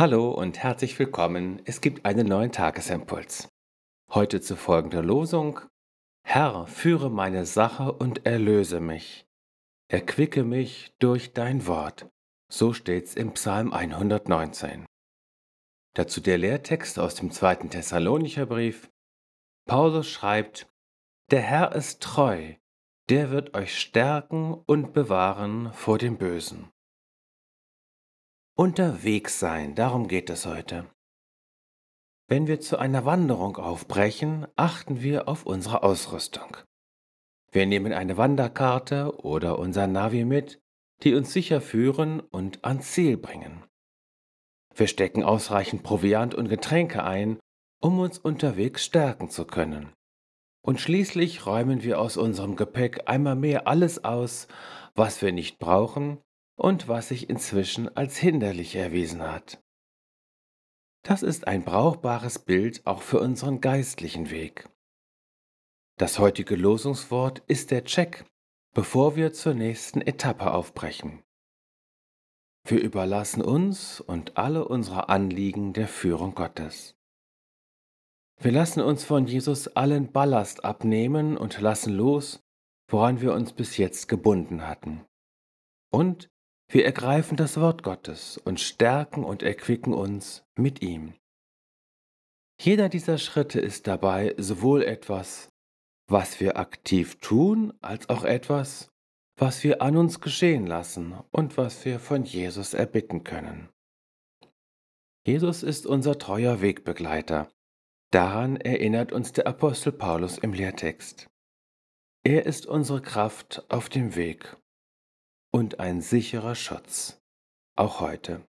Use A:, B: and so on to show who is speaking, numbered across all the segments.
A: Hallo und herzlich willkommen. Es gibt einen neuen Tagesimpuls. Heute zu folgender Losung. Herr, führe meine Sache und erlöse mich. Erquicke mich durch dein Wort. So steht's im Psalm 119. Dazu der Lehrtext aus dem zweiten Thessalonicher Brief. Paulus schreibt, Der Herr ist treu, der wird euch stärken und bewahren vor dem Bösen. Unterwegs sein, darum geht es heute. Wenn wir zu einer Wanderung aufbrechen, achten wir auf unsere Ausrüstung. Wir nehmen eine Wanderkarte oder unser Navi mit, die uns sicher führen und ans Ziel bringen. Wir stecken ausreichend Proviant und Getränke ein, um uns unterwegs stärken zu können. Und schließlich räumen wir aus unserem Gepäck einmal mehr alles aus, was wir nicht brauchen und was sich inzwischen als hinderlich erwiesen hat. Das ist ein brauchbares Bild auch für unseren geistlichen Weg. Das heutige Losungswort ist der Check, bevor wir zur nächsten Etappe aufbrechen. Wir überlassen uns und alle unsere Anliegen der Führung Gottes. Wir lassen uns von Jesus allen Ballast abnehmen und lassen los, woran wir uns bis jetzt gebunden hatten. Und wir ergreifen das Wort Gottes und stärken und erquicken uns mit ihm. Jeder dieser Schritte ist dabei sowohl etwas, was wir aktiv tun, als auch etwas, was wir an uns geschehen lassen und was wir von Jesus erbitten können. Jesus ist unser treuer Wegbegleiter. Daran erinnert uns der Apostel Paulus im Lehrtext. Er ist unsere Kraft auf dem Weg und ein sicherer Schutz, auch heute.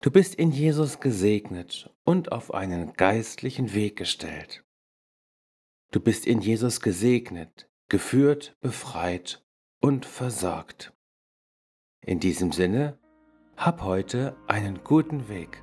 A: Du bist in Jesus gesegnet und auf einen geistlichen Weg gestellt. Du bist in Jesus gesegnet, geführt, befreit und versorgt. In diesem Sinne, hab heute einen guten Weg.